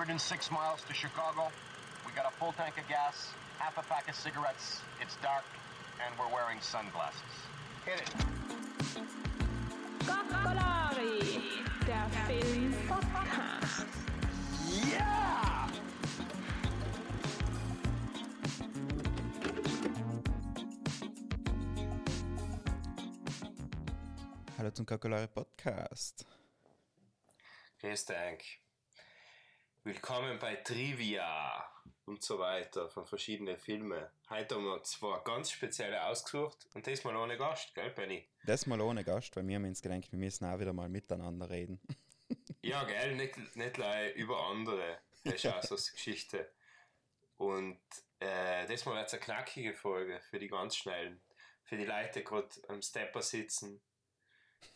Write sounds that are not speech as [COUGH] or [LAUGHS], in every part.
106 miles to Chicago. We got a full tank of gas, half a pack of cigarettes. It's dark, and we're wearing sunglasses. Hit it. Coccolari, der Film-Podcast. Yeah! Hallo zum Kakolare Podcast. Grüß dich. Willkommen bei Trivia und so weiter von verschiedenen Filmen. Heute haben wir zwei ganz spezielle ausgesucht und diesmal ohne Gast, gell, Benny? Das mal ohne Gast, weil wir haben uns gedacht, wir müssen auch wieder mal miteinander reden. [LAUGHS] Ja, gell, nicht, nicht gleich über andere. Das ist auch so eine Geschichte. Und äh, diesmal wird es eine knackige Folge für die ganz Schnellen. Für die Leute, die gerade am Stepper sitzen,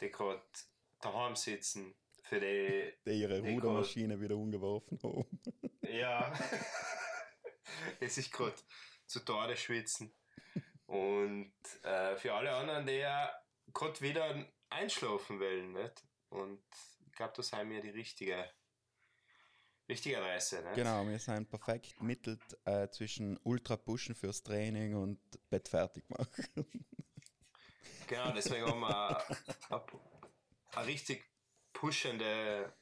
die gerade daheim sitzen, für die. [LAUGHS] Die ihre die Rudermaschine wieder umgeworfen haben. [LAUGHS] Ja. [LAUGHS] es ist gerade zu Tode schwitzen. Und äh, für alle anderen, die ja gerade wieder einschlafen wollen, nicht? Und ich glaube, das haben wir die richtige, richtige Adresse, nicht? Genau, wir sind perfekt mittelt äh, zwischen Ultra pushen fürs Training und Bett fertig machen. Genau, deswegen haben wir eine richtig pushende,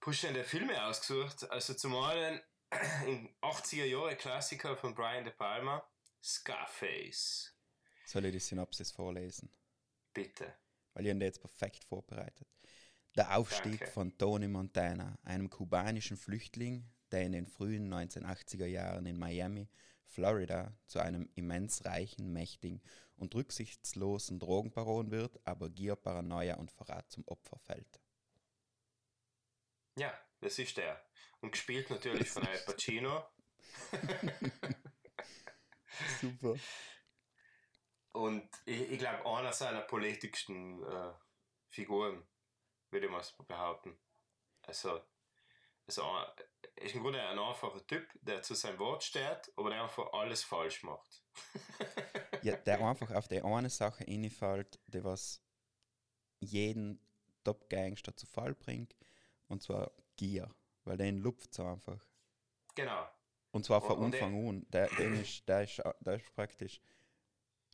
pushende Filme ausgesucht. Also zum einen [CLEARS THROAT] in 80er Jahre Klassiker von Brian De Palma, Scarface. Soll ich die Synopsis vorlesen? Bitte. Weil ich ihn jetzt perfekt vorbereitet. Der Aufstieg Danke. von Tony Montana, einem kubanischen Flüchtling, der in den frühen 1980er Jahren in Miami, Florida, zu einem immens reichen, mächtigen und rücksichtslosen Drogenbaron wird, aber Gier, Paranoia und Verrat zum Opfer fällt. Ja, das ist der. Und gespielt natürlich von Al Pacino. [LAUGHS] Super. Und ich, ich glaube, einer seiner politischsten äh, Figuren, würde ich mal behaupten. Also, also er ist im Grunde ein einfacher Typ, der zu seinem Wort steht, aber der einfach alles falsch macht. [LAUGHS] Ja, der einfach auf die eine Sache reinfällt, die was jeden Top-Gangster zu Fall bringt, und zwar Gier, weil den lupft so einfach. Genau. Und zwar von Anfang an. Der, den ist, der, ist, der ist praktisch.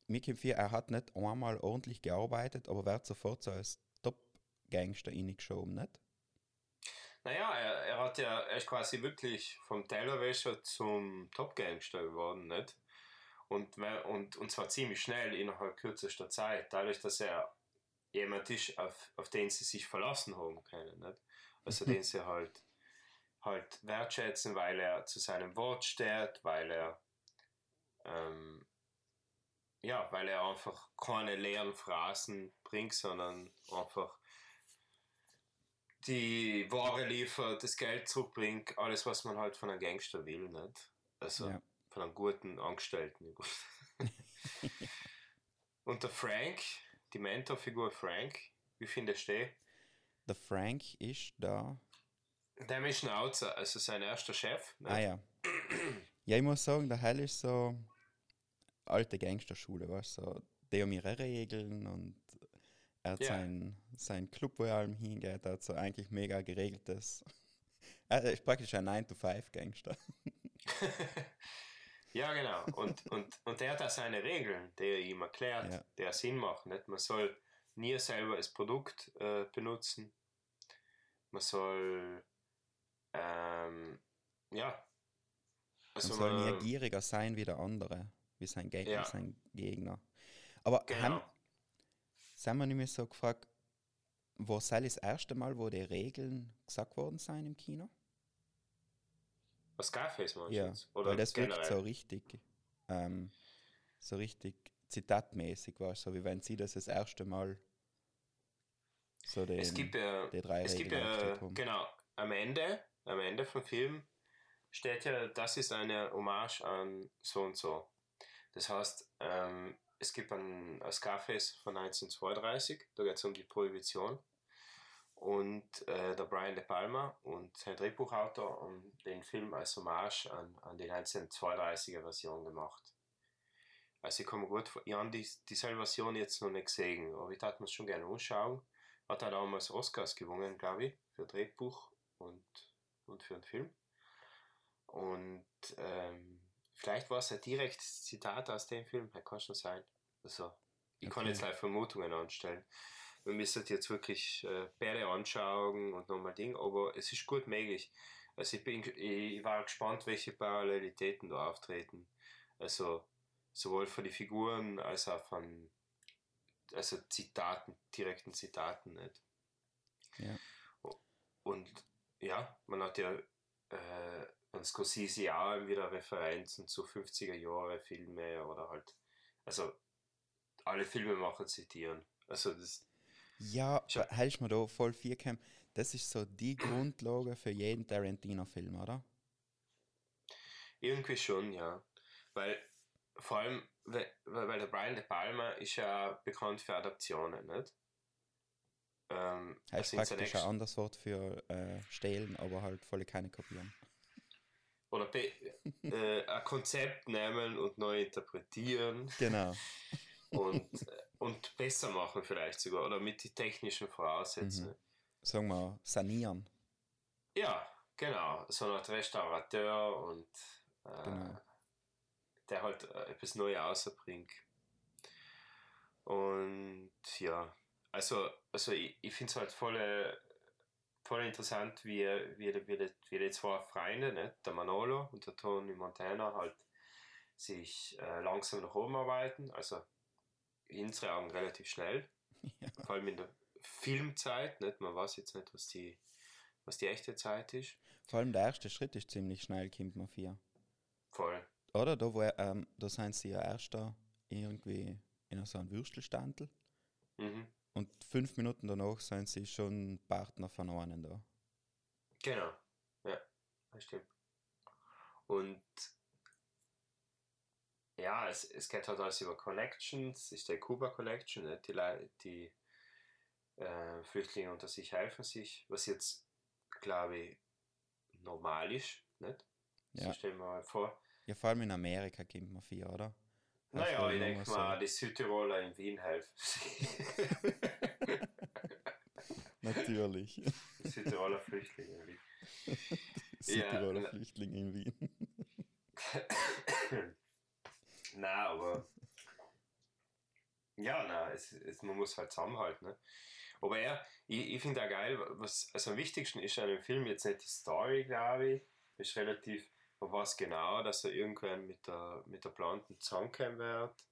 Kommt vor, er hat nicht einmal ordentlich gearbeitet, aber wird sofort so als Top-Gangster reingeschoben, nicht? Naja, er, er hat ja, er ist quasi wirklich vom Tellerwäscher zum Top-Gangster geworden, nicht? Und, und, und zwar ziemlich schnell innerhalb kürzester Zeit, dadurch, dass er jemand ist, auf, auf den sie sich verlassen haben können, nicht? Also den sie halt, halt wertschätzen, weil er zu seinem Wort steht, weil er ähm, ja, weil er einfach keine leeren Phrasen bringt, sondern einfach die Ware liefert, das Geld zurückbringt, alles, was man halt von einem Gangster will, nicht? Also Ja. Von einem guten Angestellten. [LAUGHS] Und der Frank, die Mentorfigur Frank, wie findest du den? Der Frank ist da. Der ist Schnauzer, also sein erster Chef. Nicht? Ah ja. Ja, ich muss sagen, der Hell ist so alte Gangsterschule, weißt du? So, die haben ihre Regeln und er hat Ja. seinen sein Club, wo er allem hingeht, er hat so eigentlich mega geregeltes. [LAUGHS] Er ist praktisch ein 9-to-5-Gangster. [LAUGHS] Ja, genau. Und, [LAUGHS] und, und der hat auch seine Regeln, die er ihm erklärt, Ja. der Sinn macht. Nicht? Man soll nie selber das Produkt äh, benutzen. Man soll, ähm, ja. Also Man soll man- nie gieriger sein wie der andere, wie sein, Ge Ja. sein Gegner. Aber Genau. haben, sind wir nicht mehr so gefragt, wo sei das erste Mal, wo die Regeln gesagt worden sind im Kino? Scarface meinst du Ja, jetzt? Oder weil das wirkt generell? so richtig, ähm, so richtig zitatmäßig war, so wie wenn sie das das erste Mal so den, es gibt ja, die drei es gibt Regeln haben. genau, am Ende, am Ende vom Film steht ja, das ist eine Hommage an so und so. Das heißt, ähm, es gibt ein, ein Scarface von 1932, da geht es um die Prohibition. Und äh, der Brian De Palma und sein Drehbuchautor haben den Film als Hommage an, an die 1932er Version gemacht. Also ich kann mir gut vor- ich habe die, dieselbe Version jetzt noch nicht gesehen, aber ich darf mir schon gerne anschauen. Hat er damals Oscars gewonnen, glaube ich, für Drehbuch und und für einen Film. Und ähm, vielleicht war es ein direktes Zitat aus dem Film, kann schon sein. Also, ich kann Okay. jetzt leider Vermutungen anstellen. Wir müssen jetzt wirklich äh, beide anschauen und nochmal Ding, aber es ist gut möglich. Also ich, bin, ich war gespannt, welche Parallelitäten da auftreten. Also sowohl von den Figuren als auch von also Zitaten, direkten Zitaten nicht. Ja. Und ja, man hat ja äh, an Scorsese auch wieder Referenzen zu 50er Jahre Filme oder halt, also alle Filmemacher zitieren. Also das, Ja, hältst mir da voll viel käm. Das ist so die Grundlage für jeden Tarantino-Film, oder? Irgendwie schon, ja. Weil vor allem, weil, weil der Brian De Palma ist ja bekannt für Adaptionen, nicht? Ähm, Heißt also praktisch ein anderes Wort für äh, stehlen, aber halt voll keine kopieren. oder be, äh, ein Konzept nehmen und neu interpretieren Genau. und, äh, und besser machen vielleicht sogar oder mit den technischen Voraussetzungen. Sagen wir sanieren. Ja, genau. So Art Restaurateur und äh, Genau. der halt äh, etwas Neues rausbringt. Und ja, also, also ich, ich finde es halt voll, voll interessant, wie, wie, wie, wie, wie die zwei Freunde, ne, der Manolo und der Tony Montana, halt sich äh, langsam nach oben arbeiten. Also in unseren Augen relativ schnell. [LAUGHS] Ja. Vor allem in der Filmzeit. Nicht? Man weiß jetzt nicht, was die, was die echte Zeit ist. Vor allem der erste Schritt ist ziemlich schnell, man vier. Voll. Oder? Da, wo, ähm, da sind sie ja erst da irgendwie in so einem Würstelstandel Mhm. und fünf Minuten danach sind sie schon Partner von einem da. Genau. Ja, das stimmt. Und ja, es, es geht halt alles über Connections, es ist der Kuba Collection, die, die äh, Flüchtlinge unter sich helfen sich, was jetzt, glaube ich, normal ist, nicht? Ja. So stellen wir mal vor. Ja, vor allem in Amerika kommt man vier, oder? Hast Naja, ich denke so- mal, die Südtiroler in Wien helfen sich. [LAUGHS] Natürlich. die Südtiroler Flüchtlinge. in Wien. [LAUGHS] Südtiroler na- Flüchtling in Wien. [LAUGHS] na, aber ja, na, es, es, man muss halt zusammenhalten. Ne? Aber er, ich, ich finde auch geil, was also am wichtigsten ist an dem Film jetzt nicht die Story, glaube ich. Ist relativ, man weiß genau, dass er irgendwann mit der, mit der Planten zusammenkommen wird.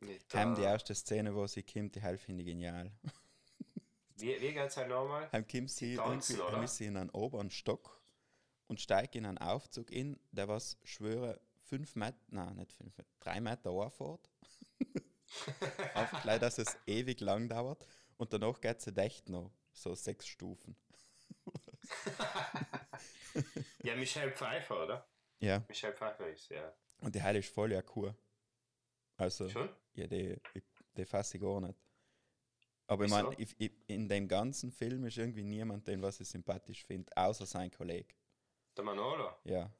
Mit Heim die erste Szene, wo sie kommt, die Hälfte finde ich genial. [LAUGHS] wie, wie geht es halt nochmal? Heim kommt sie tanzen, irgendwie, sie in einen oberen Stock und steigt in einen Aufzug in, der was, schwöre, fünf Meter, nein, nicht fünf Meter, drei Meter anfährt. Auf [LAUGHS] gleich, dass es ewig lang dauert und danach geht sie echt noch so sechs Stufen. [LAUGHS] Ja, Michelle Pfeiffer, oder? Ja, Michelle Pfeiffer ist, ja. und die Heile ist voll ja cool. Also, Schon? ja, die, die, fasse ich gar nicht. Aber ich Wieso? meine, ich, ich, in dem ganzen Film ist irgendwie niemand, den was ich sympathisch finde, außer sein Kollege. Der Manolo. Ja,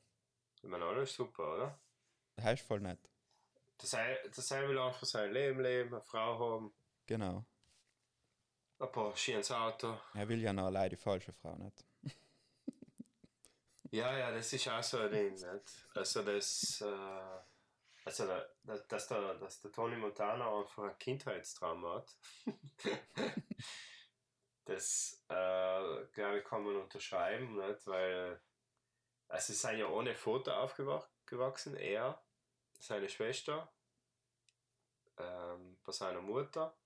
Der Manolo ist super, oder? Das heißt voll nett. Dasselbe, dasselbe lang für sein Leben leben, eine Frau haben, Genau. ein paar schönes Auto. Er will ja noch allein die falsche Frau nicht. [LAUGHS] Ja, ja, das ist auch so ein Ding, nicht? Also das, äh, also da, da, dass, der, dass der Tony Montana einfach ein Kindheitstrauma hat. [LAUGHS] das, äh, glaube ich, kann man unterschreiben, nicht? Weil, also sie sind ja ohne Foto aufgewachsen, er, seine Schwester, ähm, bei seiner Mutter.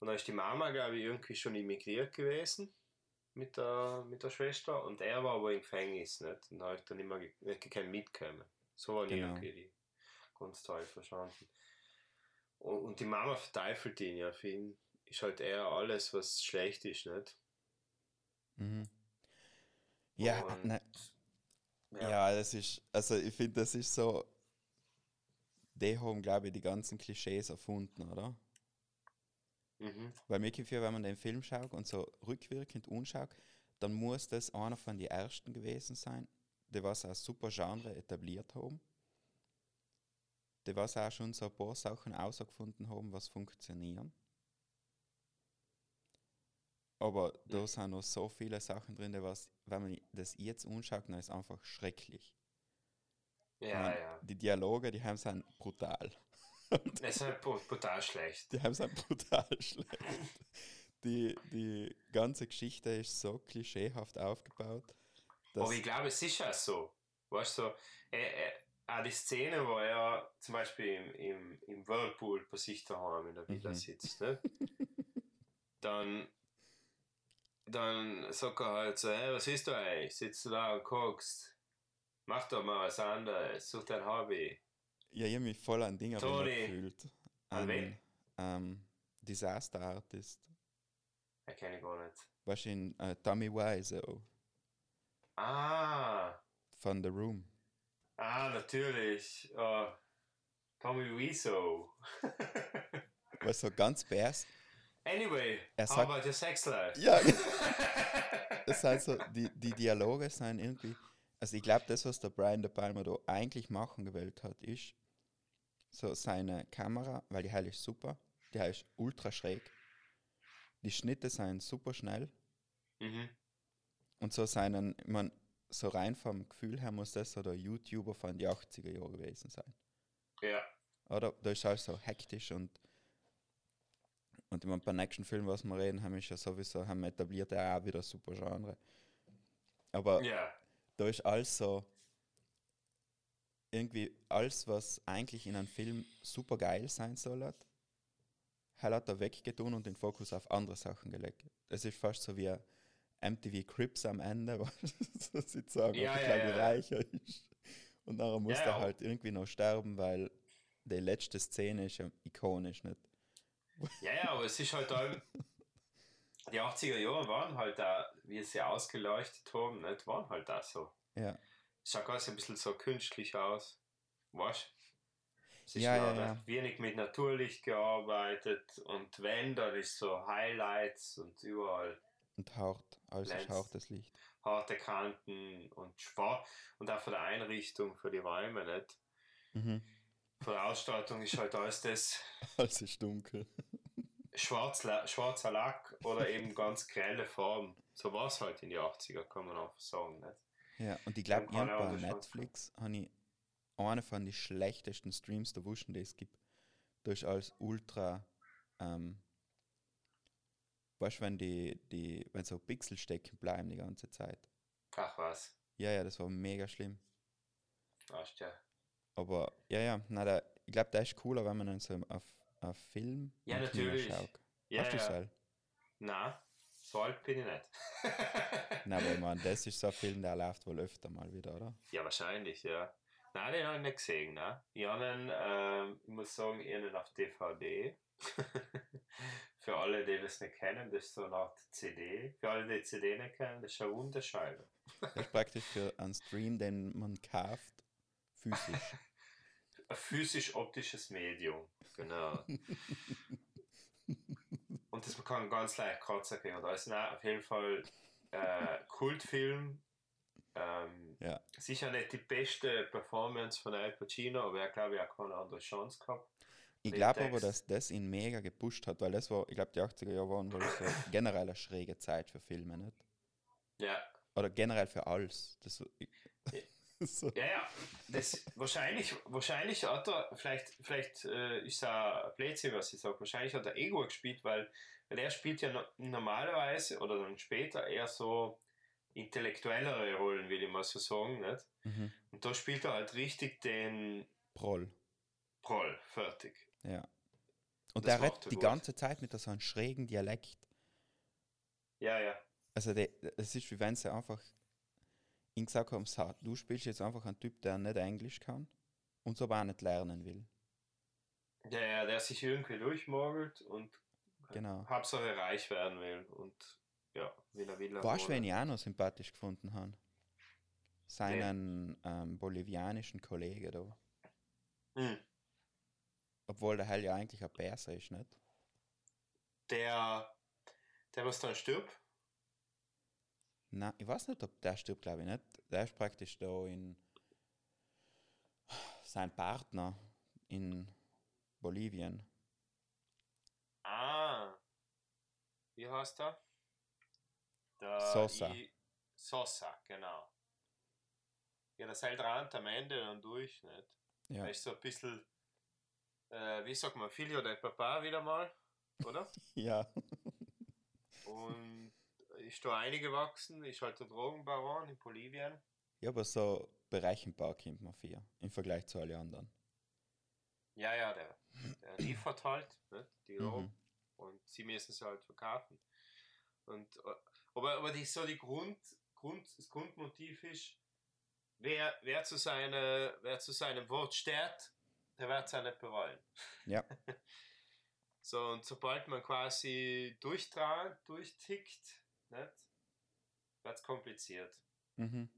Und dann ist die Mama, glaube ich, irgendwie schon immigriert gewesen mit der, mit der Schwester und er war aber im Gefängnis nicht? und hat dann immer nicht gekannt mitkommen. So war Genau. irgendwie die Grundstory verstanden. Und, und die Mama verteufelt ihn ja, für ihn ist halt eher alles, was schlecht ist, nicht? Mhm. Ja, Und- ne, Ja. ja. das ist, also ich finde, das ist so, die haben, glaube ich, die ganzen Klischees erfunden, oder? Mhm. Weil mir gefällt, wenn man den Film schaut und so rückwirkend anschaut, dann muss das einer von den ersten gewesen sein, die was ein super Genre etabliert haben. Die was auch schon so ein paar Sachen herausgefunden haben, was funktionieren. Aber da sind noch so viele Sachen drin, die was, wenn man das jetzt anschaut, dann ist einfach schrecklich. Ja, Man, ja. Die Dialoge, die haben sind brutal. [LAUGHS] Das ist halt bru- brutal schlecht. Die haben sind brutal schlecht. Die, die ganze Geschichte ist so klischeehaft aufgebaut. Aber ich glaube, es ist ja so. Weißt du, so, äh, äh, auch die Szene, wo er zum Beispiel im, im, im Whirlpool bei sich daheim in der Villa Mhm. sitzt, ne? [LAUGHS] dann, dann sagt er halt so: hey, Was ist du eigentlich? Sitzt du da und guckst? Mach doch mal was anderes, such dein Hobby. ja, ich habe mich voll an Dinge gefühlt. An wen? ähm, Disaster Artist. Er kenne ich gar nicht. Was in äh, Tommy Wiseau Ah, von The Room. ah, natürlich. Oh, Tommy Wiseau. [LAUGHS] Was so ganz bärs. Anyway, Er how sagt- about your sex life? Ja, [LAUGHS] es sind so, die, die Dialoge sind irgendwie. Also ich glaube, das, was der Brian De Palma da eigentlich machen gewählt hat, ist so seine Kamera, weil die halt ist super, die halt ist ultra schräg. Die Schnitte sind super schnell mhm. und so seinen, ich mein, so rein vom Gefühl her muss das so der YouTuber von den 80er Jahren gewesen sein. Ja. Oder? Da ist alles so hektisch und und ich mein, beim nächsten Film, was wir reden, haben wir ja sowieso haben wir etabliert, ja auch wieder super Genre. Aber Ja. da ist alles so irgendwie alles, was eigentlich in einem Film super geil sein soll, hat, hat er weggetun und den Fokus auf andere Sachen gelegt. Es ist fast so wie MTV Crips am Ende, [LAUGHS] was Ja, auf ja, ja, ja. reicher ist. Und nachher muss Ja, er halt irgendwie noch sterben, weil die letzte Szene ist ja ikonisch, nicht? Ja, ja, aber es ist halt auch, [LAUGHS] die 80er Jahre waren halt da, wie sie ausgeleuchtet haben, nicht, waren halt da so. Ja. Es schaut ganz ein bisschen so künstlich aus. Weißt Es ist Ja, ja, ja. wenig mit Naturlicht gearbeitet und wenn, dann ist so Highlights und überall Und haucht, alles ist Lens. hauchtes Licht. harte Kanten und schwarz und auch von der Einrichtung für die Räume, nicht? Mhm. Ausstattung ist halt alles das [LAUGHS] Alles ist dunkel. [LAUGHS] schwarz, schwarzer Lack oder eben ganz grelle Farben. So war es halt in die 80er, kann man auch sagen. Nicht? Ja, und ich glaube, er bei Netflix habe ich einen von den schlechtesten Streams der Wuschen, die es gibt. Da ist alles ultra, ähm, weißt du, wenn die, die, wenn so Pixel stecken bleiben die ganze Zeit. Ach was, Ja, ja, das war mega schlimm. weißt ja. Aber ja, ja, na, der, ich glaube, der ist cooler, wenn man dann so auf, auf Film Ja, natürlich. schaut. Ja, Hast du ja. ja. Nein, so alt bin ich nicht. [LAUGHS] Nein, aber ich meine, das ist so ein Film, der läuft wohl öfter mal wieder, oder? ja, wahrscheinlich, ja. Nein, den habe ich nicht gesehen. Ne? Ich, habe ihn, ähm, ich muss sagen, ich habe auf DVD. [LAUGHS] Für alle, die das nicht kennen, das ist so eine Art CD. Für alle, die CD nicht kennen, das ist eine runde Scheibe. Das ist praktisch für einen Stream, den man kauft, physisch. Ein physisch-optisches Medium, genau. [LAUGHS] Und das kann ganz leicht kriegen. Und also nein, auf jeden Fall äh, Kultfilm. Ähm, Ja. Sicher nicht die beste Performance von Al Pacino, aber er glaube ich auch keine andere Chance gehabt. Ich glaube aber, dass das ihn mega gepusht hat, weil das war, ich glaube, die 80er Jahre waren wohl so [LAUGHS] generell eine schräge Zeit für Filme, nicht? Ja, Oder generell für alles. Das ich, [LAUGHS] so, ja, ja. Das, wahrscheinlich, wahrscheinlich hat er, vielleicht, vielleicht äh, ist auch ein Blödsinn, was ich sage, wahrscheinlich hat er Ego gespielt, weil, weil er spielt ja no, normalerweise oder dann später eher so intellektuellere Rollen, will ich mal so sagen, nicht? mhm. Und da spielt er halt richtig den Proll. Proll, fertig. Ja. Und Das der redet er die gut. ganze Zeit mit so einem schrägen Dialekt. Ja, ja. Also es ist wie wenn sie einfach ihm gesagt haben, so, du spielst jetzt einfach einen Typ, der nicht Englisch kann und so aber auch nicht lernen will. Ja, der sich irgendwie durchmogelt und Genau. Hauptsache reich werden will und ja, will er will. Weißt du, wen ich auch noch sympathisch gefunden habe? Seinen ähm, bolivianischen Kollege da. Hm. Obwohl der Hell ja eigentlich ein Perser ist, nicht? Der, der was dann stirbt? Nein, ich weiß nicht, ob der stirbt, glaube ich nicht. Der ist praktisch da in sein Partner in Bolivien. Ah. Wie heißt er? Der Sosa. I, Sosa, genau. Ja, hält Rand am Ende dann durch, nicht? Ja. Er ist so ein bisschen, äh, wie sagt man, Filio del Papa wieder mal, oder? [LAUGHS] Ja. Und ist da eingewachsen, ist halt der Drogenbaron in Bolivien. Ja, aber so berechenbar kommt man vier im Vergleich zu allen anderen. Ja, ja, der, der liefert halt, nicht? die Mhm. Drogen. Und sie müssen sie halt verkaufen. Und, aber, aber die, so die Grund, Grund, das Grundmotiv ist, wer, wer, zu seine, wer zu seinem Wort steht, der wird es auch nicht bereuen. Ja. [LAUGHS] So, und sobald man quasi durchtragen, durchtickt, wird es kompliziert. Mhm.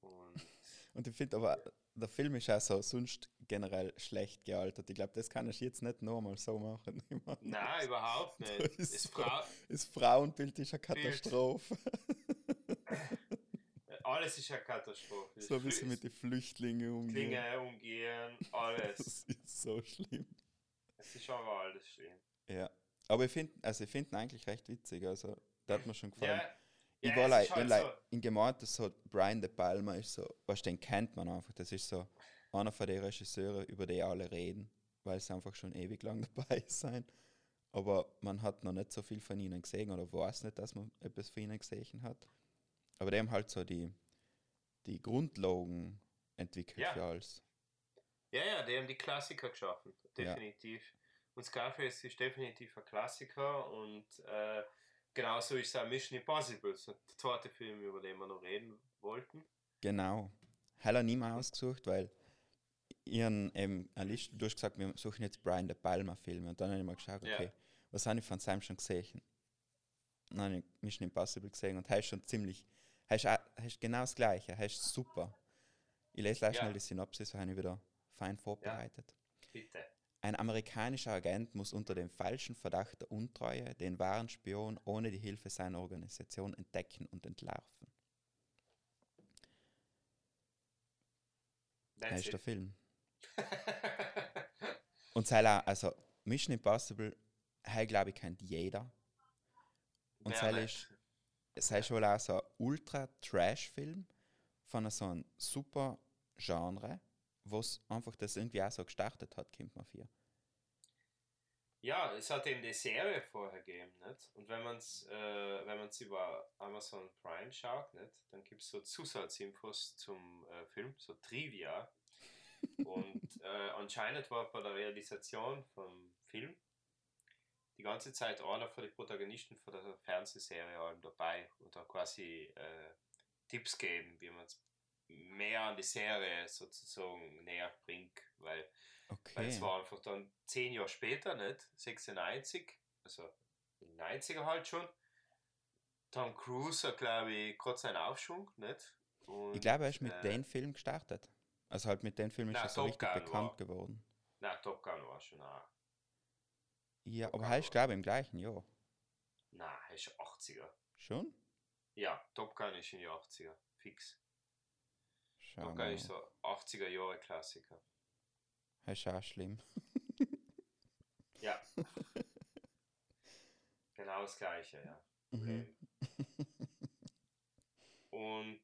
Und [LAUGHS] Und ich finde aber, der Film ist auch so sonst generell schlecht gealtert. Ich glaube, das kann ich jetzt nicht nochmal so machen. [LAUGHS] Ich mein, nein, überhaupt [LAUGHS] da nicht. ist Das, so- Frau, Das Frauenbild ist eine Katastrophe. alles ist eine Katastrophe. So ein bisschen mit den Flüchtlingen umgehen. Klinge umgehen, alles. Das ist so schlimm. Es ist aber alles schlimm. Ja. Aber ich finde also ich find ihn eigentlich recht witzig. Also, das hat mir schon gefallen. Ja, ich ja, war like, halt like, so. in gemeint, dass so Brian De Palma ist so, was den kennt man einfach. Das ist so einer von den Regisseuren, über die alle reden, weil sie einfach schon ewig lang [LAUGHS] dabei sein. Aber man hat noch nicht so viel von ihnen gesehen oder weiß nicht, dass man etwas von ihnen gesehen hat. Aber die haben halt so die, die Grundlagen entwickelt Ja. für alles. Ja, ja, die haben die Klassiker geschaffen, definitiv. Und Scarface ist definitiv ein Klassiker und äh, genauso ist auch Mission Impossible, so der zweite Film, über den wir noch reden wollten. Genau. Hell habe ich nie ausgesucht, weil ihren eben eine Liste, du hast gesagt, wir suchen jetzt Brian De Palma Filme und dann habe ich mal geschaut, Ja. okay, was habe ich von Sam schon gesehen? Dann habe ich Mission Impossible gesehen und ist schon ziemlich, er ist genau das Gleiche, ist super. Ich lese gleich Ja. schnell die Synopsis, habe ich wieder fein vorbereitet. Bitte. Ein amerikanischer Agent muss unter dem falschen Verdacht der Untreue den wahren Spion ohne die Hilfe seiner Organisation entdecken und entlarven. Das ist der. Film. [LAUGHS] Und sei la- also Mission Impossible, hey, glaube ich, kennt jeder. Und sei ist, sei schon auch so ein Ultra-Trash-Film von so einem super Genre, was einfach das irgendwie auch so gestartet hat, kommt man für. Ja, es hat eben die Serie vorher gegeben, nicht? Und wenn man es äh, wenn man's über Amazon Prime schaut, nicht? Dann gibt es so Zusatzinfos zum äh, Film, so Trivia. [LAUGHS] Und äh, anscheinend war bei der Realisation vom Film die ganze Zeit einer von den Protagonisten von der Fernsehserie allem dabei und dann quasi äh, Tipps geben, wie man es mehr an die Serie sozusagen näher bringt, weil weil es Okay. war einfach dann zehn Jahre später, nicht? 96, also in den 90er halt schon. Tom Cruise hat, glaube ich, gerade seinen Aufschwung, nicht? Und, Ich glaube, er ist mit äh, dem Film gestartet. Also halt mit dem Film ist Na, er so Top richtig Gun bekannt war- geworden. Nein, Top Gun war schon auch. Ja, Top aber er ist, glaube ich, im gleichen Jahr. Nein, er ist 80er. Schon? Ja, Top Gun ist in die 80er, fix. Schau Gun mal. ist so 80er Jahre Klassiker. Das ist auch schlimm. Ja. [LAUGHS] genau das gleiche, ja. Mhm. Und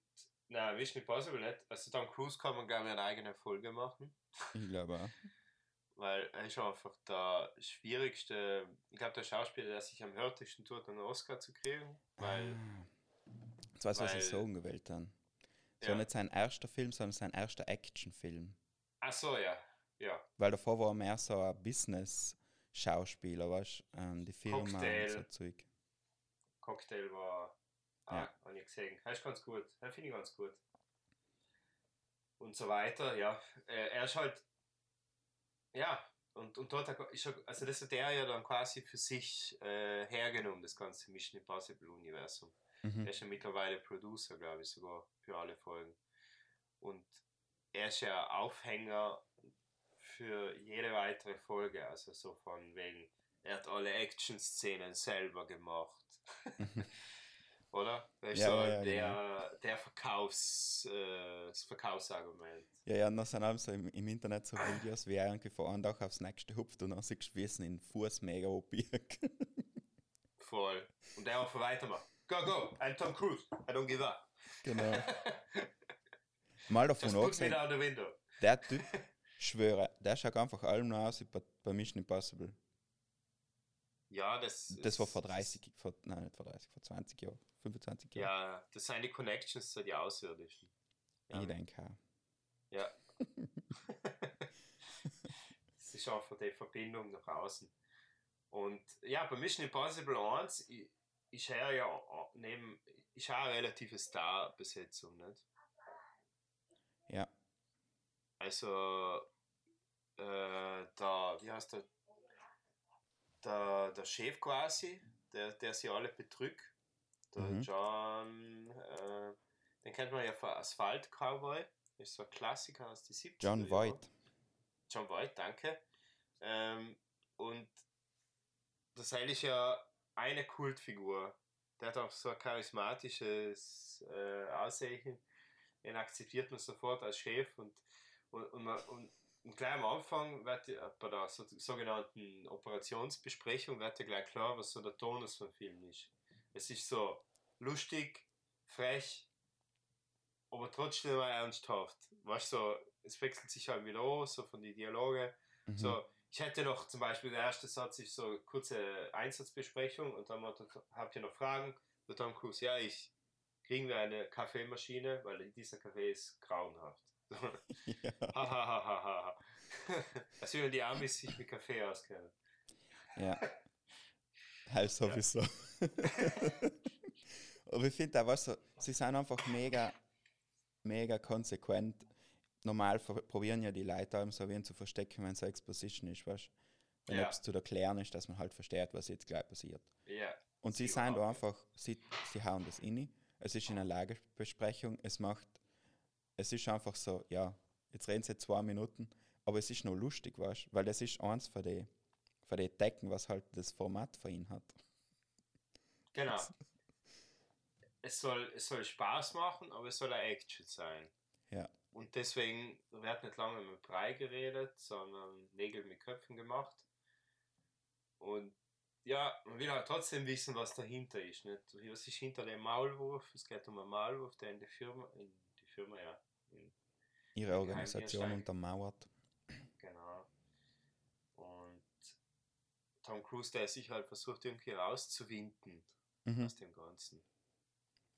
na, Mission Impossible nicht. Also Tom Cruise kann man ich eine eigene Folge machen. Ich glaube auch. [LAUGHS] Weil er ist einfach der schwierigste, ich glaube der Schauspieler, der sich am härtesten tut, einen Oscar zu kriegen. Weil, Ah. Das weiß, was weil- ich so gewählt habe. So Ja. nicht sein erster Film, sondern sein erster Actionfilm. ach so, ja, ja, Weil davor war er mehr so ein Business-Schauspieler, weißt du? Ähm, die Firma Cocktail. und so Zeug. Cocktail war, ah, Ja. habe ich gesehen. Das ist ganz gut, das finde ich ganz gut. Und so weiter, ja. Äh, Er ist halt, ja, und, und dort hat- ist er, also das hat er ja dann quasi für sich äh, hergenommen, das ganze Mission Impossible Universum. Mhm. Er ist ja mittlerweile Producer, glaube ich, sogar für alle Folgen. Und er ist ja Aufhänger für jede weitere Folge, also so von wegen, er hat alle Action-Szenen selber gemacht. [LAUGHS] Oder? Das ist Ja, so ja, ja, der, der Verkaufs, äh, das Verkaufsargument. Ja, ja, und dann sind auch so im, im Internet so Videos, wie er einem Tag aufs nächste hupft und dann wie es in Fuß mega abbiegt. voll. Und der einfach weitermacht. Go, go, I'm Tom Cruise. I don't give up. Genau. [LAUGHS] Mal davon Just put me down the window. der Typ, [LAUGHS] schwöre, der schaut einfach allem noch aus bei, bei Mission Impossible. Ja, das Das war vor 30, vor, nein, nicht vor 30, vor 20 Jahren, 25 Jahren. Ja, das sind die Connections zu die Außerirdischen. Ja. Ich denke auch. Ja. [LAUGHS] Es ist einfach die Verbindung nach außen. Und ja, bei Mission Impossible 1 i- ist er ja neben, ist auch eine relative Star-Besetzung, nicht? Ja, Also, äh, der, wie heißt der, der, der Chef quasi, der, der sie alle betrügt, der Mhm. John, äh, den kennt man ja von Asphalt Cowboy, ist so ein Klassiker aus den 70er John. Voight. John Voight, danke. Ähm, und das ist ja eine Kultfigur. Der hat auch so ein charismatisches äh, Aussehen. Den akzeptiert man sofort als Chef und, und, und, und, und gleich am Anfang wird bei der so, sogenannten Operationsbesprechung wird ja gleich klar, was so der Tonus vom Film ist. Es ist so lustig, frech, aber trotzdem immer ernsthaft. Weißt du, so, es wechselt sich halt wieder an, so von den Dialogen. Mhm. So, ich hätte noch zum Beispiel, der erste Satz ist so eine kurze Einsatzbesprechung und dann habt ihr noch Fragen. Der Tom Cruise, ja, ich kriegen wir eine Kaffeemaschine, weil dieser Kaffee ist grauenhaft. [LAUGHS] ja. Hahaha. Als würden die Amis sich mit Kaffee auskennen. Ja. Halt sowieso. [LAUGHS] Aber ich finde auch, weißt du, sie sind einfach mega, mega konsequent. Normal probieren ja die Leute allem so wen zu verstecken, wenn so Exposition ist, weißt du? Wenn Ja. es zu erklären ist, dass man halt versteht, was jetzt gleich passiert. Ja. Und sie Sie sind da einfach, sie, sie hauen das in. Es ist in einer Lagebesprechung, es macht, es ist einfach so, ja, jetzt reden sie zwei Minuten, aber es ist noch lustig, weißt du? Weil das ist eins von den von den Decken, was halt das Format für ihn hat. Genau. [LAUGHS] Es soll, es soll Spaß machen, aber es soll eine Action sein. Ja. Und deswegen wird nicht lange mit Brei geredet, sondern Nägel mit Köpfen gemacht. Und ja, man will halt trotzdem wissen, was dahinter ist. Nicht? Was ist hinter dem Maulwurf? Es geht um einen Maulwurf, der in die Firma, in die Firma, ja. In, Ihre Organisation untermauert. genau. Und Tom Cruise, der sich halt versucht, irgendwie rauszuwinden Mhm. aus dem Ganzen.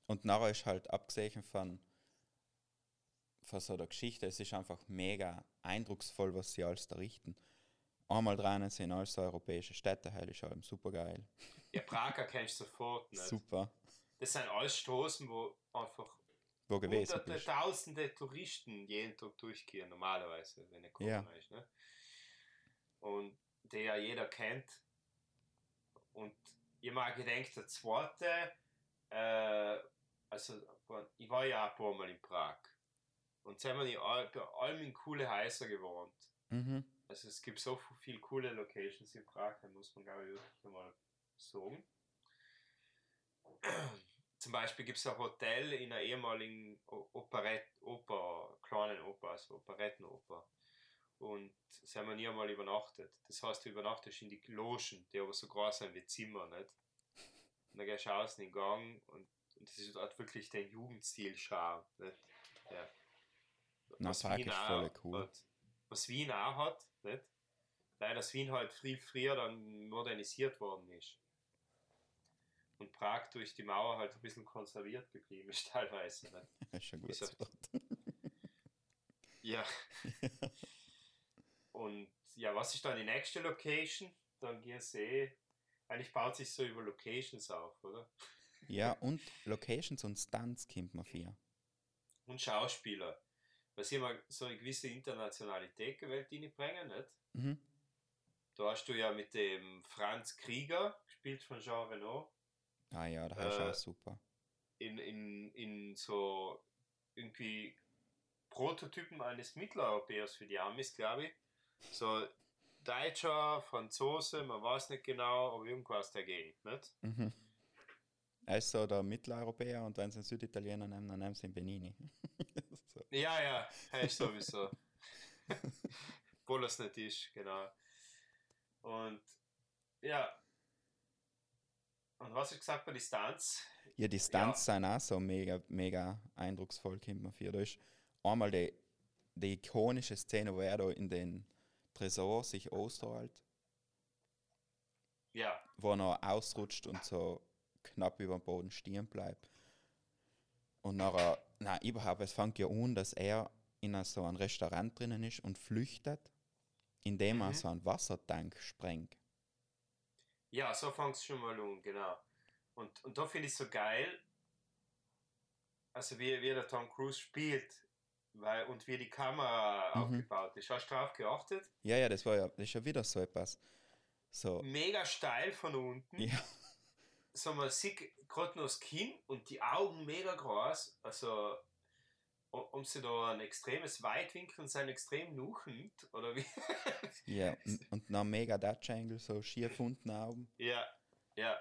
Und nachher ist halt abgesehen von, von so der Geschichte, es ist einfach mega eindrucksvoll, was sie alles da richten. Einmal dran sind alles europäische Städte, heil ist allem super geil. Ja, Prager kennst du sofort nicht. Super. Das sind alles Straßen, wo einfach Wo gewesen hunderte, bist. tausende Touristen jeden Tag durchgehen, normalerweise, wenn er Ja. Corona ist. Ne? Und der ja jeder kennt. Und ich mag gedenkt, der zweite, äh, also ich war ja ein paar Mal in Prag. Und sind wir in allem in coole Häuser gewohnt. Mhm. Also es gibt so viele coole Locations in Prag, da muss man glaube ich wirklich mal sagen. Zum Beispiel gibt es ein Hotel in einer ehemaligen Operett, Oper, kleinen Oper, also Operettenoper. Und sie haben wir nie einmal übernachtet. Das heißt, du übernachtest in die Logen, die aber so groß sind wie Zimmer, nicht? Und dann gehst du außen in den Gang und, und das ist halt wirklich der Jugendstil Charme, nicht? Ja. Na, Was Prag Wien ist auch voll cool. Hat, was Wien auch hat, nicht? Weil das Wien halt viel früher dann modernisiert worden ist. Und Prag durch die Mauer halt ein bisschen konserviert geblieben ist [LAUGHS] teilweise. Nicht? [LAUGHS] ist schon gut. Wort. Ja. [LAUGHS] Und ja, was ist dann die nächste Location? Dann du eh. Eigentlich baut sich so über Locations auf, oder? Ja, und Locations und Stunts kommt man für. Und Schauspieler. Weil sie immer so eine gewisse Internationalität gewählt reinbringen, nicht? Mhm. Da hast du ja mit dem Franz Krieger, gespielt von Jean Reno, Ah ja, da ist Äh, auch super. in, in, in so irgendwie Prototypen eines Mitteleuropäers für die Amis, glaube ich. So Deutscher, Franzose, man weiß nicht genau, aber irgendwas dagegen, nicht? Mhm. Er ist so der Mitteleuropäer und wenn sie einen Süditaliener nehmen, dann nehmen sie Benini. [LAUGHS] Ja, ja, ist [LAUGHS] sowieso. Obwohl es nicht ist, genau. Und ja, Und was hast du gesagt bei Distanz? Ja, die Stunts sind auch so mega, mega eindrucksvoll, kommt man für. Da ist einmal die, die ikonische Szene, wo er da in den Tresor sich austrahlt, Ja, wo er noch ausrutscht und so knapp über dem Boden stehen bleibt. Und nachher, na überhaupt, es fängt ja an, dass er in so einem Restaurant drinnen ist und flüchtet, indem er Mhm. so einen Wassertank sprengt. ja, so fängt es schon mal an, genau. Und, und da finde ich so geil, also wie, wie der Tom Cruise spielt weil, und wie die Kamera Mhm. aufgebaut ist. Hast du drauf geachtet? Ja, ja, das war ja, das ist ja wieder so etwas. So, Mega steil von unten. ja, so man sieht gerade noch das Kinn und die Augen mega groß, also um, sie da ein extremes Weitwinkeln sein extrem nuchend, oder wie? [LAUGHS] ja, und, und noch mega Dutch Angle, so schief unten Augen. ja, ja.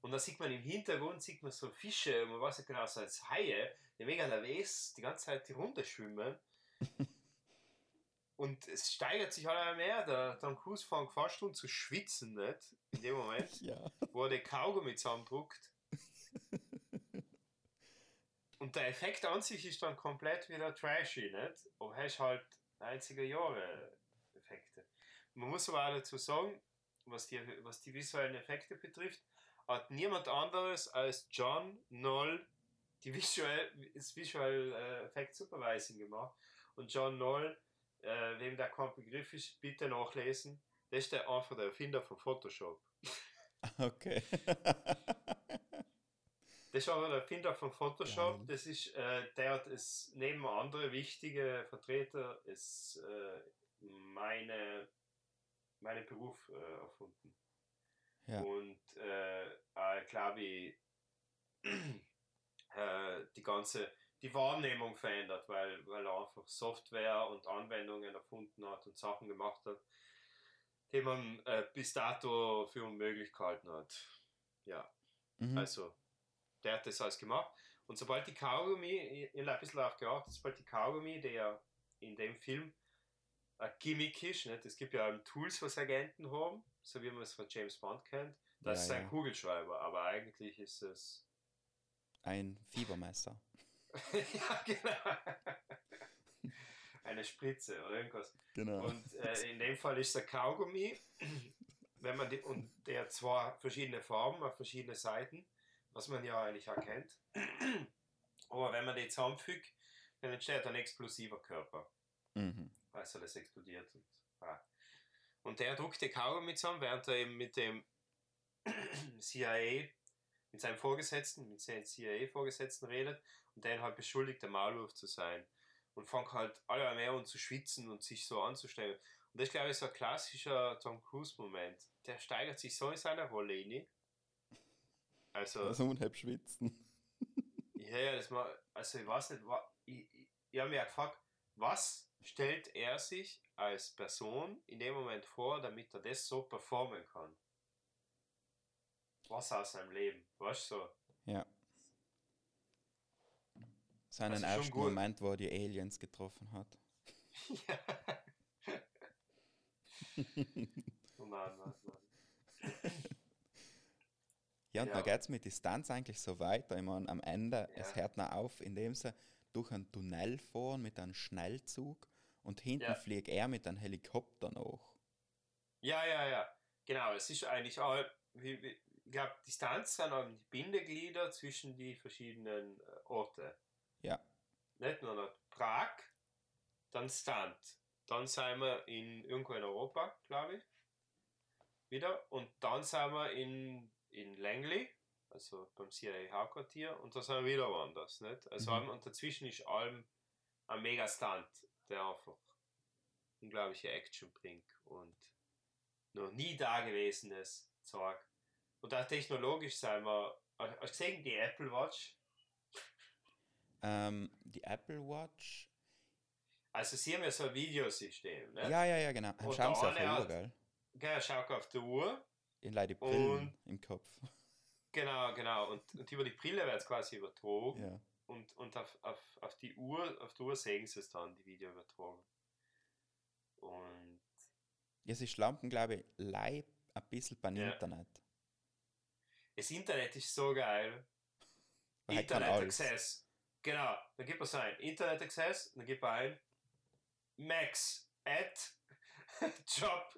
Und da sieht man im Hintergrund, sieht man so Fische, man weiß nicht genau, so als Haie, die mega nervös die ganze Zeit die Runde schwimmen. [LAUGHS] und es steigert sich alle mehr, der Tom Cruise fängt fast an zu schwitzen, nicht? In dem Moment. [LAUGHS] Ja. wo er den Kaugummi zusammendruckt. Und der Effekt an sich ist dann komplett wieder trashy, nicht? Aber er ist halt 90er Jahre Effekte. Man muss aber auch dazu sagen, was die, was die visuellen Effekte betrifft, hat niemand anderes als John Knoll die Visual, das Visual äh, Effect Supervising gemacht. Und John Knoll, äh, wem der kein Begriff ist, bitte nachlesen. Der ist der einfach der Erfinder von Photoshop. [LAUGHS] Okay. Das ist aber der Erfinder von Photoshop. Geil. Das ist, äh, der hat es neben andere wichtige Vertreter ist äh, meine, meinen Beruf äh, erfunden. Ja. Und äh, äh, glaube ich, [CLEARS THROAT] äh, die ganze die Wahrnehmung verändert, weil, weil er einfach Software und Anwendungen erfunden hat und Sachen gemacht hat, die man äh, bis dato für unmöglich gehalten hat. Ja. Mhm. Also, der hat das alles gemacht. Und sobald die Kaugummi, ich, ich habe ein bisschen auch geachtet, sobald die Kaugummi, der in dem Film ein Gimmick ist, nicht? es gibt ja auch Tools, was Agenten haben, so wie man es von James Bond kennt, das Ja, ist ein ja. Kugelschreiber, aber eigentlich ist es. Ein Fiebermesser. [LAUGHS] ja, genau. Eine Spritze oder irgendwas. Genau. Und äh, in dem Fall ist der Kaugummi, wenn man die, und der hat zwei verschiedene Farben auf verschiedene Seiten, was man ja eigentlich auch kennt. Aber wenn man die zusammenfügt, dann entsteht ein explosiver Körper. mhm. Also das explodiert. Und, ah. und der druckt die Kaugummi zusammen, während er eben mit dem [CLEARS THROAT] CIA, mit seinem Vorgesetzten, mit seinem CIA-Vorgesetzten redet und der ihn halt beschuldigt, der Maulwurf zu sein. Und fängt halt alle mehr an zu schwitzen und sich so anzustellen. Und das, glaube ich, so ein klassischer Tom Cruise-Moment. Der steigert sich so in seiner Rolle rein. Also, Also unhalb schwitzen. [LAUGHS] ja, ja, das mal, also ich weiß nicht, ich, ich, ich habe mir ja gefragt, was stellt er sich als Person in dem Moment vor, damit er das so performen kann? Was aus seinem Leben, weißt du so? Ja. Seinen ersten. Moment, wo er die Aliens getroffen hat. [LAUGHS] Oh Mann, Mann, Mann. Ja, und Ja. dann geht es mit Distanz eigentlich so weiter. Ich meine, am Ende, es Ja. hört noch auf, indem sie durch einen Tunnel fahren mit einem Schnellzug und hinten Ja. fliegt er mit einem Helikopter noch. Ja, ja, ja. Genau, es ist eigentlich auch, ich glaube, Distanz sind auch die Bindeglieder zwischen die verschiedenen äh, Orte. Ja. Nicht nur noch Prag, dann Stunt. Dann sind wir in irgendwo in Europa, glaube ich. Wieder. Und dann sind wir in, in Langley, also beim CIA-Hauptquartier, und da sind wir wieder woanders. Nicht? Also Mhm. und dazwischen ist allem ein mega Stunt, der einfach unglaubliche Action bringt und noch nie dagewesenes Zeug. Und auch technologisch sind wir, hast du gesehen, die Apple Watch, Ähm, die Apple Watch. also sie haben ja so ein Videosystem, ne? Ja, ja, ja, genau. Und Schauen Sie auf die Uhr, gell? Gell, schau auf die Uhr, Ich leider die Brillen Und- im Kopf. genau, genau, und, und über die Brille wird es quasi übertragen Ja. und, und auf, auf, auf die Uhr, auf die Uhr sehen sie es dann, die Video übertragen. Und Ja, sie schlampen, glaube ich, leib ein bisschen beim Ja. Internet. das Internet ist so geil. Er Internet. Access. Genau, dann gibt man ein Internet Access, dann gibt man ein Max at [LAUGHS] Job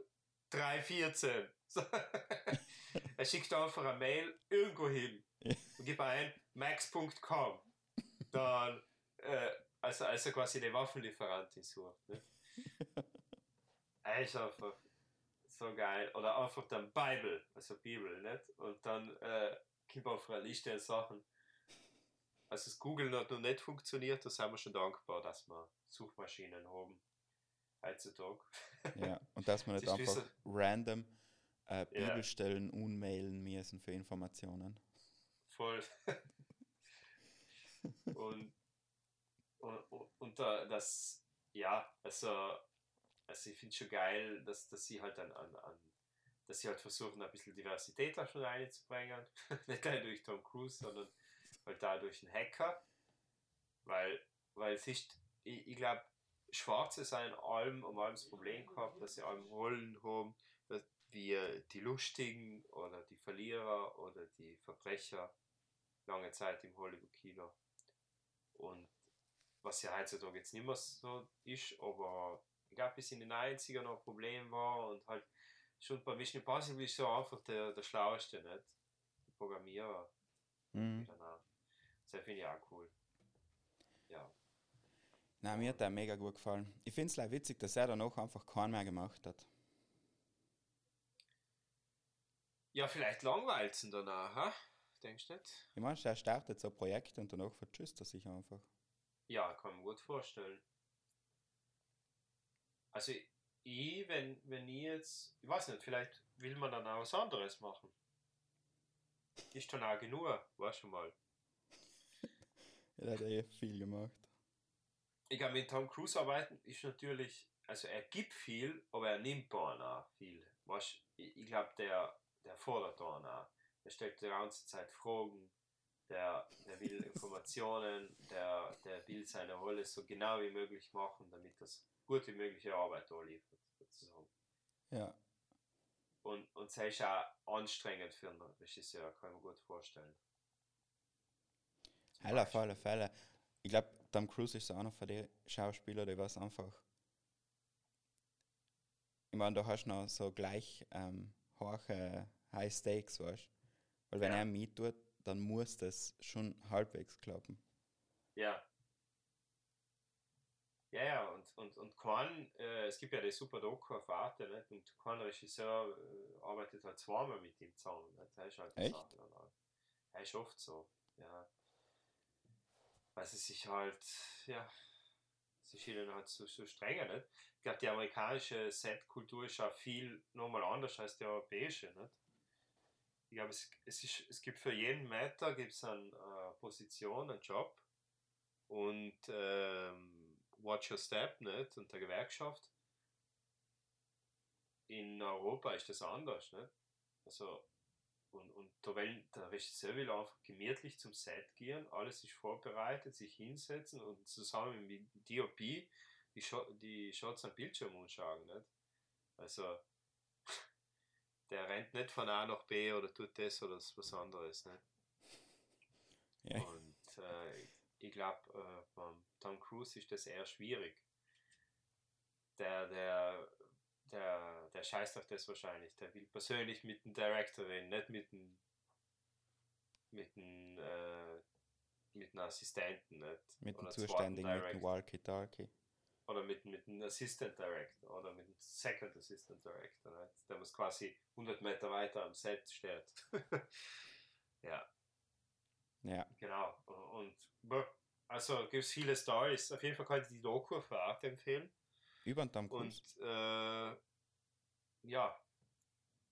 314. So. [LAUGHS] er schickt einfach eine Mail irgendwo hin. Und gibt ein max.com. Dann, äh, also, also quasi die Waffenlieferantin sucht. Ne? [LAUGHS] Er ist einfach so geil. Oder einfach dann Bible, also Bibel, nicht? Und dann äh, gibt man auf eine Liste an Sachen. Also das Google noch, noch nicht funktioniert, da sind wir schon dankbar, dass wir Suchmaschinen haben. Heutzutage. Ja, und dass man Es [LAUGHS] nicht einfach random äh, Ja. Bibelstellen unmailen müssen für Informationen. Voll. [LAUGHS] und und, und, da, das, ja, also, also ich finde schon geil, dass, dass sie halt an, an, an dass sie halt versuchen, ein bisschen Diversität da schon reinzubringen. [LAUGHS] Nicht nur durch Tom Cruise, sondern halt da durch einen Hacker. Weil, weil es ist, ich, ich glaube, Schwarze sind allem um allem das Problem gehabt, dass sie allem Rollen haben, dass wie die Lustigen oder die Verlierer oder die Verbrecher lange Zeit im Hollywood-Kino. Und was ja heutzutage jetzt nicht mehr so ist, aber ich glaube, bis in den 90er noch ein Problem war und halt schon bei Mission Impossible ist so einfach der, der Schlaueste, nicht? Der Programmierer. Mhm. Genau. Finde ich auch cool. Ja. Nein, mir hat der mega gut gefallen. Ich finde es witzig, dass er danach einfach keinen mehr gemacht hat. Ja, vielleicht langweilt ihn danach, ha? Denkst du nicht? Ich meine, er startet so ein Projekt und danach vertschüsst er sich einfach. Ja, kann man gut vorstellen. Also ich, wenn, wenn ich jetzt, ich weiß nicht, vielleicht will man dann auch was anderes machen. Ist dann auch genug, weißt du mal. Er hat eh viel gemacht. Ich glaube, mit Tom Cruise arbeiten ist natürlich, also er gibt viel, aber er nimmt dann auch viel. Weißt, ich, ich glaube, der, der fordert dann auch. Der stellt die ganze Zeit Fragen, der, der will [LAUGHS] Informationen, der, der will seine Rolle so genau wie möglich machen, damit das gut wie mögliche Arbeit da liefert. Sozusagen. Ja. Und, und das ist auch anstrengend für einen Regisseur, kann ich mir gut vorstellen. Heil auf alle Fälle. Ich glaube, Tom Cruise ist so einer von den Schauspielern, die was einfach. Ich meine, da hast du noch so gleich ähm, hohe High Stakes, weißt Weil wenn Ja. er mit tut, dann muss das schon halbwegs klappen. Ja. Ja, ja, und, und, und kein, äh, es gibt ja die super Doku auf Arte, nicht? und kein Regisseur äh, arbeitet halt zweimal mit ihm zusammen. Nicht? Das ist halt Echt? Sache. Ja, ist oft so, ja. Weil sie sich halt, ja, sie ist ihnen halt so, so strenger, nicht? Ich glaube, die amerikanische Set-Kultur ist auch viel nochmal anders als die europäische, nicht? Ich glaube, es, es, ist, es gibt für jeden Meter gibt's eine äh, Position, einen Job und ähm, Watch Your Step nicht? und der Gewerkschaft. In Europa ist das anders. Nicht? Also, und, und da will, der Regisseur will einfach gemütlich zum Set gehen, alles ist vorbereitet, sich hinsetzen und zusammen mit DOP die, die Shots am Bildschirm anschauen. Nicht? Also, [LAUGHS] der rennt nicht von A nach B oder tut das oder was anderes. Nicht? Ja. Und äh, ich glaube, äh, beim Tom Cruise ist das eher schwierig. Der, der, der, scheißt auf das wahrscheinlich. Der will persönlich mit dem Director reden, nicht mit dem mit dem, äh, mit einem Assistenten. Nicht? Mit dem Zuständigen, mit dem. Walkie-Talkie. Oder mit, mit dem Assistant Director oder mit dem Second Assistant Director. Nicht? Der muss quasi 100 Meter weiter am Set steht. [LAUGHS] ja. Ja. Genau. Und also gibt es viele Stories. Auf jeden Fall kann ich die Doku für Arte empfehlen. Über den Cruise. Und äh, ja,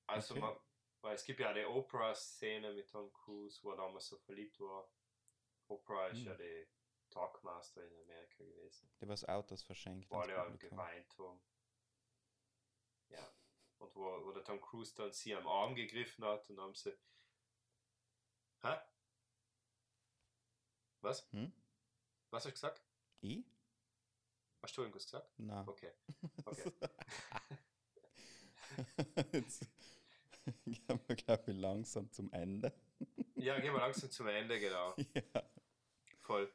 also Okay. man, weil es gibt ja die Oprah-Szene mit Tom Cruise, wo er damals so verliebt war. Oprah ist Hm. ja die Talkmaster in Amerika gewesen, Der was Autos verschenkt. wo alle haben geweint haben. Ja. Und wo, wo der Tom Cruise dann sie am Arm gegriffen hat und haben sie. Hä? Was? Hm? Was hast du gesagt? Ich? Hast du irgendwas gesagt? Nein. Okay. Okay. [LAUGHS] Jetzt- gehen wir, glaube ich, langsam zum Ende. Ja, gehen wir langsam zum Ende, genau. [LAUGHS] ja. Voll.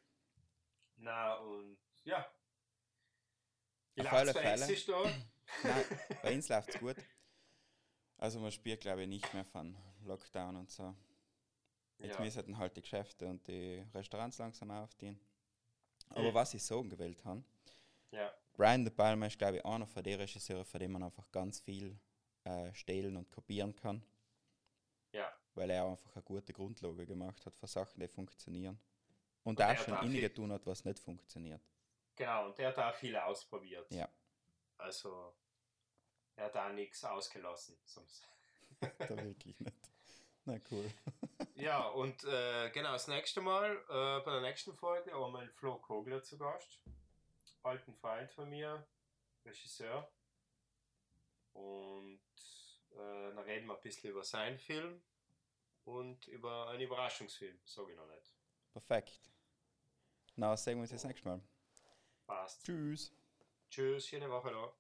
Na und ja. Wie alle bei Fälle. Exis da? Nein, bei uns läuft es gut. Also man spielt, glaube ich, nicht mehr von Lockdown und so. Jetzt Ja. müssen halt die Geschäfte und die Restaurants langsam aufstehen. Aber Mhm. was ich so gewählt habe, Ja. Brian De Palma ist, glaube ich, einer von den Regisseuren, von dem man einfach ganz viel äh, stehlen und kopieren kann, Ja. weil er einfach eine gute Grundlage gemacht hat für Sachen, die funktionieren. Und Und auch er schon einige tun hat, was nicht funktioniert. Genau, und der hat auch viel ausprobiert. Ja, Also, er hat auch nichts ausgelassen. sonst- [LAUGHS] da wirklich nicht. Na cool. [LAUGHS] Ja, und äh, genau, das nächste Mal, äh, bei der nächsten Folge, haben wir Flo Kogler zu Gast. Alten Freund von mir, Regisseur. Und äh, dann reden wir ein bisschen über seinen Film und über einen Überraschungsfilm, sage ich noch nicht. Perfekt. Na, sehen wir uns das nächste Mal. Passt. Tschüss. Tschüss, schöne Woche noch.